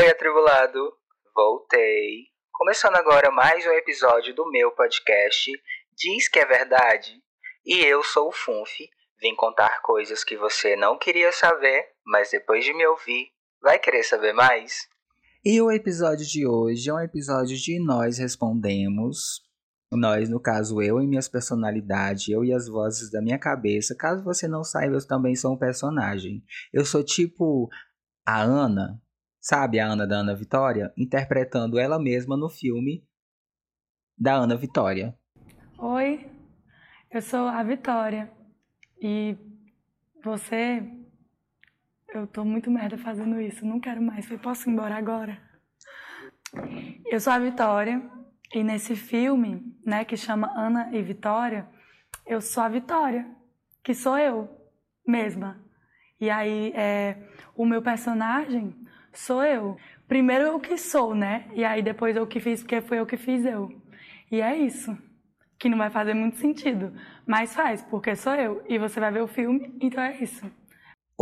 Oi, atribulado! Voltei. Começando agora mais um episódio do meu podcast Diz que é Verdade. E eu sou o Funf, vim contar coisas que você não queria saber, mas depois de me ouvir, vai querer saber mais? E o episódio de hoje é um episódio de Nós Respondemos. Nós, no caso, eu e minhas personalidades, eu e as vozes da minha cabeça. Caso você não saiba, eu também sou um personagem. Eu sou tipo a Ana, sabe a Ana da Ana Vitória? Interpretando ela mesma no filme da Ana Vitória. Oi, eu sou a Vitória. E você. Eu tô muito merda fazendo isso, não quero mais. Eu posso ir embora agora? Eu sou a Vitória. E nesse filme, né, que chama Ana e Vitória, eu sou a Vitória, que sou eu mesma. E aí, é, o meu personagem sou eu. Primeiro eu que sou, né? E aí depois eu que fiz, porque foi eu que fiz eu. E é isso. Que não vai fazer muito sentido. Mas faz, porque sou eu. E você vai ver o filme, então é isso.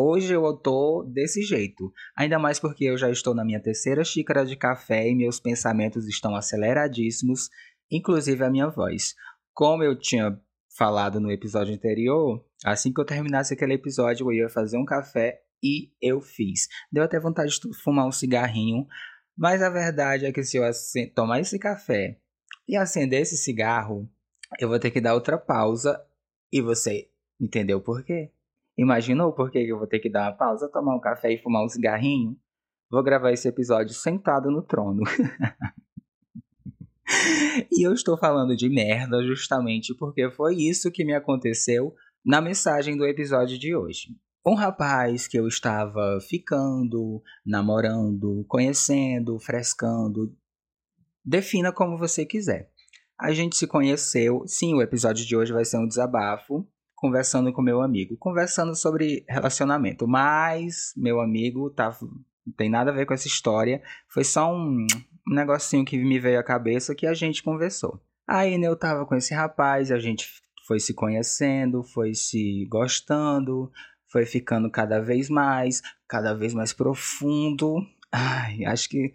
Hoje eu tô desse jeito. Ainda mais porque eu já estou na minha terceira xícara de café e meus pensamentos estão aceleradíssimos, inclusive a minha voz. Como eu tinha falado no episódio anterior, assim que eu terminasse aquele episódio, eu ia fazer um café e eu fiz. Deu até vontade de fumar um cigarrinho, mas a verdade é que se eu tomar esse café e acender esse cigarro, eu vou ter que dar outra pausa e você entendeu por quê? Imaginou por que eu vou ter que dar uma pausa, tomar um café e fumar um cigarrinho? Vou gravar esse episódio sentado no trono. e eu estou falando de merda justamente porque foi isso que me aconteceu na mensagem do episódio de hoje. Um rapaz que eu estava ficando, namorando, conhecendo, frescando. Defina como você quiser. A gente se conheceu. Sim, o episódio de hoje vai ser um desabafo conversando com meu amigo, conversando sobre relacionamento. Mas meu amigo tá, não tem nada a ver com essa história. Foi só um, um negocinho que me veio à cabeça que a gente conversou. Aí né, eu tava com esse rapaz, a gente foi se conhecendo, foi se gostando, foi ficando cada vez mais, cada vez mais profundo. Ai, acho que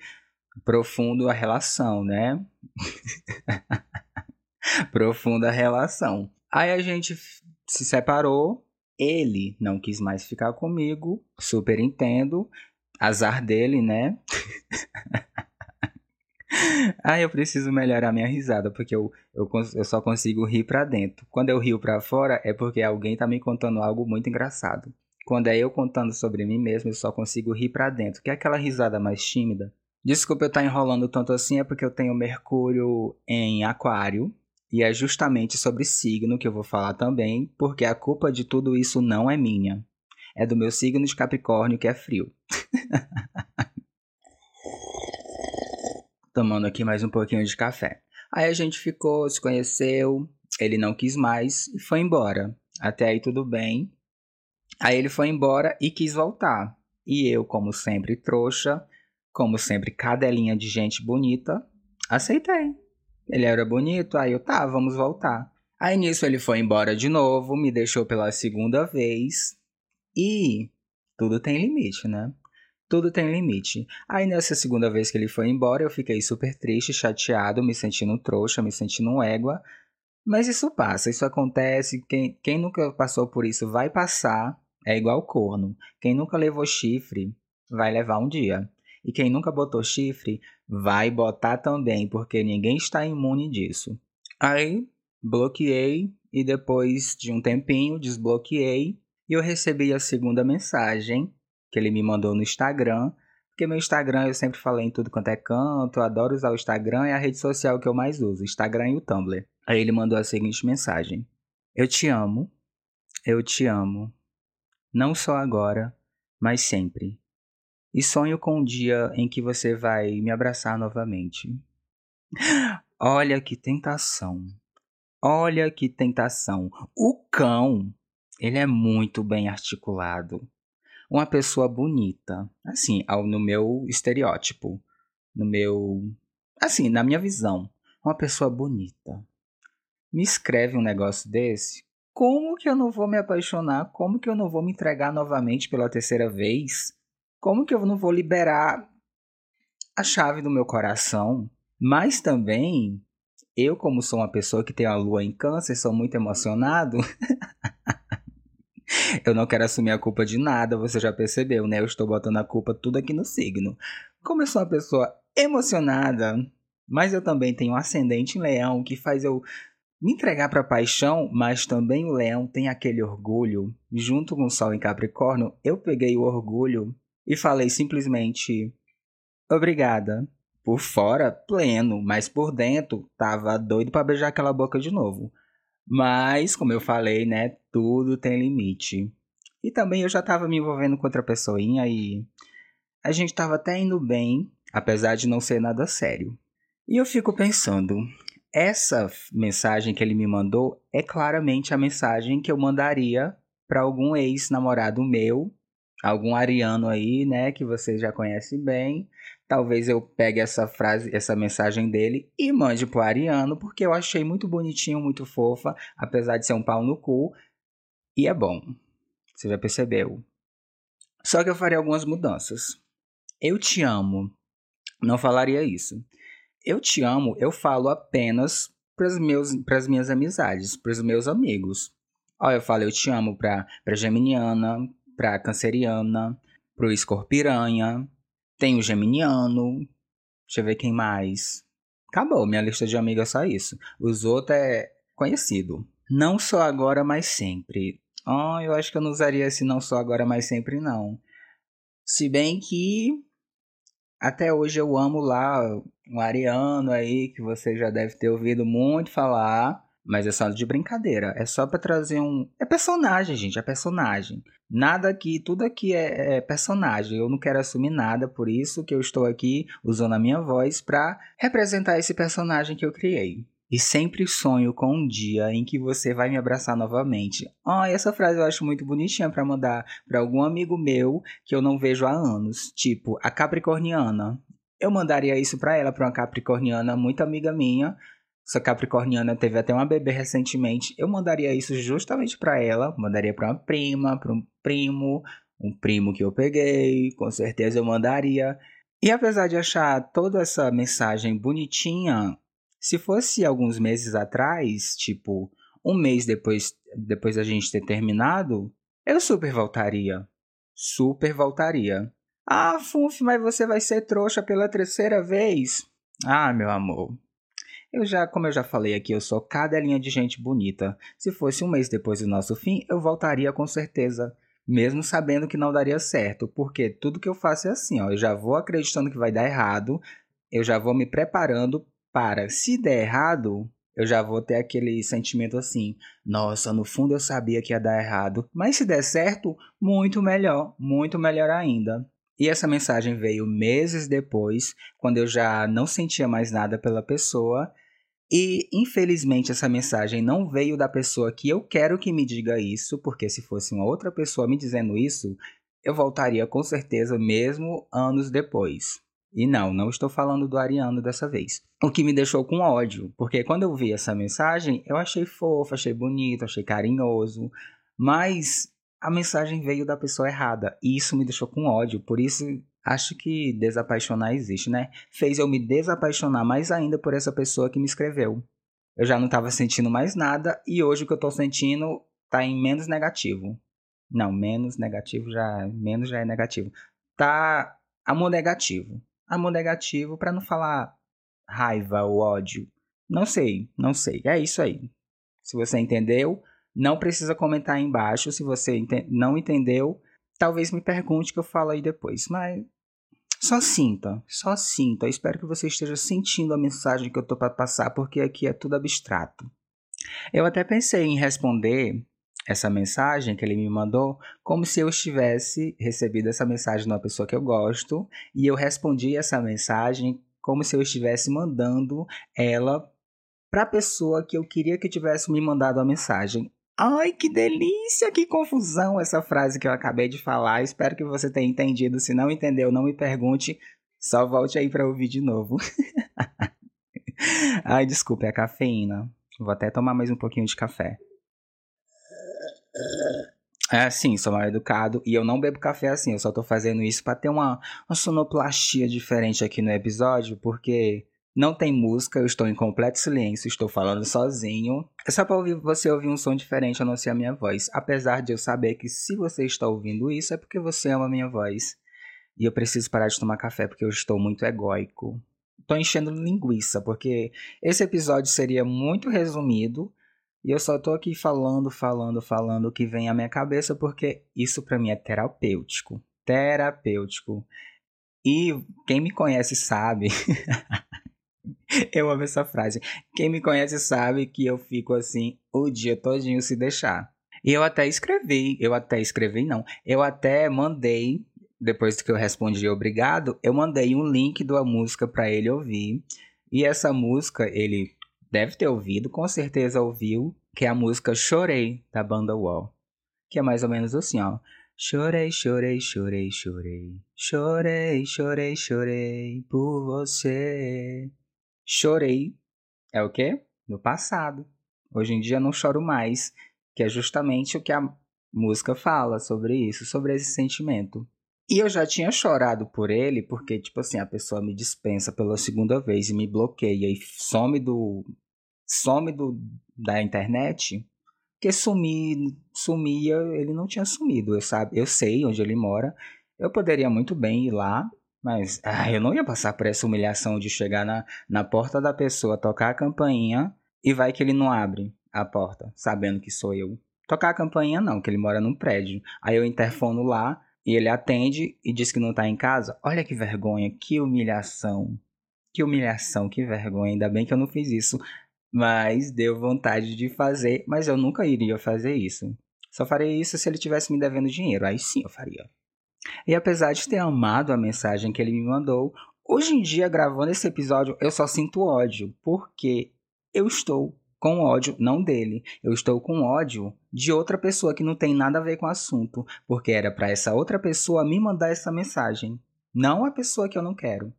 profundo a relação, né? Profunda a relação. Aí a gente se separou, ele não quis mais ficar comigo, super entendo, azar dele, né? ah, eu preciso melhorar minha risada, porque eu, eu, eu só consigo rir para dentro. Quando eu rio para fora, é porque alguém tá me contando algo muito engraçado. Quando é eu contando sobre mim mesmo, eu só consigo rir para dentro, que é aquela risada mais tímida. Desculpa eu estar tá enrolando tanto assim, é porque eu tenho Mercúrio em Aquário, e é justamente sobre signo que eu vou falar também, porque a culpa de tudo isso não é minha. É do meu signo de Capricórnio, que é frio. Tomando aqui mais um pouquinho de café. Aí a gente ficou, se conheceu, ele não quis mais e foi embora. Até aí tudo bem. Aí ele foi embora e quis voltar. E eu, como sempre trouxa, como sempre cadelinha de gente bonita, aceitei. Ele era bonito, aí eu tá, vamos voltar. Aí nisso ele foi embora de novo, me deixou pela segunda vez. E tudo tem limite, né? Tudo tem limite. Aí nessa segunda vez que ele foi embora, eu fiquei super triste, chateado, me sentindo trouxa, me sentindo égua. Mas isso passa, isso acontece. Quem, quem nunca passou por isso vai passar. É igual corno. Quem nunca levou chifre vai levar um dia. E quem nunca botou chifre vai botar também, porque ninguém está imune disso. Aí bloqueei e depois de um tempinho desbloqueei e eu recebi a segunda mensagem que ele me mandou no Instagram. Porque meu Instagram eu sempre falei em tudo quanto é canto, eu adoro usar o Instagram, é a rede social que eu mais uso, o Instagram e o Tumblr. Aí ele mandou a seguinte mensagem: Eu te amo, eu te amo, não só agora, mas sempre. E sonho com um dia em que você vai me abraçar novamente. Olha que tentação. Olha que tentação. O cão, ele é muito bem articulado. Uma pessoa bonita, assim, no meu estereótipo, no meu, assim, na minha visão, uma pessoa bonita. Me escreve um negócio desse? Como que eu não vou me apaixonar? Como que eu não vou me entregar novamente pela terceira vez? Como que eu não vou liberar a chave do meu coração, mas também eu, como sou uma pessoa que tem a lua em câncer, sou muito emocionado. eu não quero assumir a culpa de nada, você já percebeu, né? Eu estou botando a culpa tudo aqui no signo. Como eu sou uma pessoa emocionada, mas eu também tenho um ascendente em leão que faz eu me entregar para a paixão, mas também o leão tem aquele orgulho. Junto com o sol em Capricórnio, eu peguei o orgulho e falei simplesmente obrigada. Por fora, pleno, mas por dentro, tava doido para beijar aquela boca de novo. Mas, como eu falei, né, tudo tem limite. E também eu já tava me envolvendo com outra pessoinha e a gente tava até indo bem, apesar de não ser nada sério. E eu fico pensando, essa mensagem que ele me mandou é claramente a mensagem que eu mandaria para algum ex-namorado meu, algum ariano aí, né, que você já conhece bem, Talvez eu pegue essa frase, essa mensagem dele e mande pro Ariano, porque eu achei muito bonitinho, muito fofa, apesar de ser um pau no cu. E é bom. Você já percebeu. Só que eu faria algumas mudanças. Eu te amo. Não falaria isso. Eu te amo, eu falo apenas para as minhas amizades, para os meus amigos. Ó, eu falo eu te amo para pra Geminiana, pra Canceriana, pro Escorpiranha, tem o Geminiano. Deixa eu ver quem mais. Acabou, minha lista de amigos é só isso. Os outros é conhecido. Não só agora, mas sempre. Oh, eu acho que eu não usaria esse não só agora, mas sempre não. Se bem que até hoje eu amo lá um ariano aí que você já deve ter ouvido muito falar. Mas é só de brincadeira. É só para trazer um. É personagem, gente. É personagem. Nada aqui, tudo aqui é, é, personagem. Eu não quero assumir nada, por isso que eu estou aqui usando a minha voz para representar esse personagem que eu criei. E sempre sonho com um dia em que você vai me abraçar novamente. Ah, essa frase eu acho muito bonitinha para mandar para algum amigo meu que eu não vejo há anos, tipo a Capricorniana. Eu mandaria isso para ela, para uma Capricorniana muito amiga minha, essa capricorniana teve até uma bebê recentemente. Eu mandaria isso justamente para ela, mandaria para uma prima, para um primo, um primo que eu peguei, com certeza eu mandaria. E apesar de achar toda essa mensagem bonitinha, se fosse alguns meses atrás, tipo um mês depois, depois da gente ter terminado, eu super voltaria. Super voltaria. Ah, Funf, mas você vai ser trouxa pela terceira vez? Ah, meu amor, eu já, como eu já falei aqui, eu sou cadelinha de gente bonita. Se fosse um mês depois do nosso fim, eu voltaria com certeza, mesmo sabendo que não daria certo, porque tudo que eu faço é assim, ó, eu já vou acreditando que vai dar errado, eu já vou me preparando para, se der errado, eu já vou ter aquele sentimento assim: nossa, no fundo eu sabia que ia dar errado, mas se der certo, muito melhor, muito melhor ainda. E essa mensagem veio meses depois, quando eu já não sentia mais nada pela pessoa e infelizmente essa mensagem não veio da pessoa que eu quero que me diga isso, porque se fosse uma outra pessoa me dizendo isso, eu voltaria com certeza mesmo anos depois. E não, não estou falando do Ariano dessa vez. O que me deixou com ódio, porque quando eu vi essa mensagem, eu achei fofo, achei bonito, achei carinhoso, mas a mensagem veio da pessoa errada e isso me deixou com ódio. Por isso Acho que desapaixonar existe, né? Fez eu me desapaixonar mais ainda por essa pessoa que me escreveu. Eu já não estava sentindo mais nada e hoje o que eu estou sentindo tá em menos negativo. Não, menos negativo já, menos já é negativo. Tá amor negativo. Amor negativo para não falar raiva ou ódio. Não sei, não sei. É isso aí. Se você entendeu, não precisa comentar aí embaixo. Se você ente não entendeu, talvez me pergunte que eu falo aí depois. Mas só sinta, só sinta. Espero que você esteja sentindo a mensagem que eu estou para passar, porque aqui é tudo abstrato. Eu até pensei em responder essa mensagem que ele me mandou como se eu estivesse recebido essa mensagem de uma pessoa que eu gosto e eu respondi essa mensagem como se eu estivesse mandando ela para a pessoa que eu queria que tivesse me mandado a mensagem. Ai, que delícia, que confusão essa frase que eu acabei de falar. Espero que você tenha entendido. Se não entendeu, não me pergunte. Só volte aí para ouvir de novo. Ai, desculpa, é a cafeína. Vou até tomar mais um pouquinho de café. É assim, sou mal educado e eu não bebo café assim. Eu só tô fazendo isso para ter uma, uma sonoplastia diferente aqui no episódio, porque não tem música, eu estou em completo silêncio, estou falando sozinho. É só para ouvir, você ouvir um som diferente a não ser a minha voz. Apesar de eu saber que se você está ouvindo isso é porque você ama a minha voz. E eu preciso parar de tomar café porque eu estou muito egóico. Tô enchendo linguiça, porque esse episódio seria muito resumido. E eu só tô aqui falando, falando, falando o que vem à minha cabeça, porque isso para mim é terapêutico. Terapêutico. E quem me conhece sabe. eu amo essa frase. Quem me conhece sabe que eu fico assim o dia todinho se deixar. E eu até escrevi, eu até escrevi não, eu até mandei depois que eu respondi obrigado, eu mandei um link da música para ele ouvir. E essa música ele deve ter ouvido, com certeza ouviu, que é a música Chorei da banda Wall, que é mais ou menos assim, ó. Chorei, chorei, chorei, chorei. Chorei, chorei, chorei por você. Chorei é o quê? No passado. Hoje em dia não choro mais, que é justamente o que a música fala sobre isso, sobre esse sentimento. E eu já tinha chorado por ele, porque, tipo assim, a pessoa me dispensa pela segunda vez e me bloqueia e some do. some do, da internet. Porque sumir, sumia, ele não tinha sumido, eu, sabe, eu sei onde ele mora. Eu poderia muito bem ir lá, mas ah, eu não ia passar por essa humilhação de chegar na, na porta da pessoa, tocar a campainha e vai que ele não abre a porta, sabendo que sou eu. Tocar a campainha não, que ele mora num prédio. Aí eu interfono lá, e ele atende e diz que não está em casa. Olha que vergonha, que humilhação. Que humilhação, que vergonha. Ainda bem que eu não fiz isso. Mas deu vontade de fazer, mas eu nunca iria fazer isso. Só faria isso se ele tivesse me devendo dinheiro. Aí sim eu faria. E apesar de ter amado a mensagem que ele me mandou, hoje em dia, gravando esse episódio, eu só sinto ódio. Porque eu estou com ódio não dele. Eu estou com ódio de outra pessoa que não tem nada a ver com o assunto, porque era para essa outra pessoa me mandar essa mensagem, não a pessoa que eu não quero.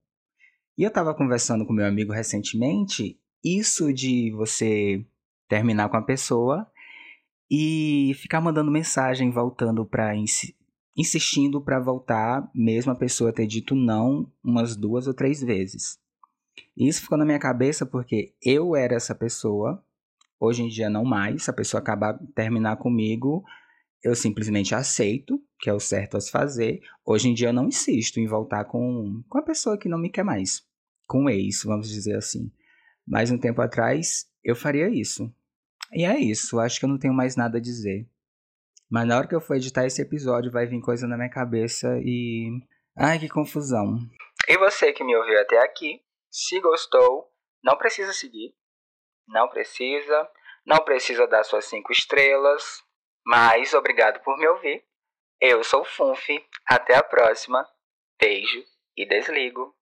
E eu estava conversando com meu amigo recentemente, isso de você terminar com a pessoa e ficar mandando mensagem voltando para insistindo para voltar, mesmo a pessoa ter dito não umas duas ou três vezes. Isso ficou na minha cabeça porque eu era essa pessoa Hoje em dia não mais. Se a pessoa acabar terminar comigo, eu simplesmente aceito, que é o certo a se fazer. Hoje em dia eu não insisto em voltar com, com a pessoa que não me quer mais. Com o ex, vamos dizer assim. Mas um tempo atrás eu faria isso. E é isso, acho que eu não tenho mais nada a dizer. Mas na hora que eu for editar esse episódio, vai vir coisa na minha cabeça e. Ai, que confusão. E você que me ouviu até aqui, se gostou, não precisa seguir. Não precisa. Não precisa dar suas cinco estrelas. Mas obrigado por me ouvir. Eu sou o Funfi. Até a próxima. Beijo e desligo.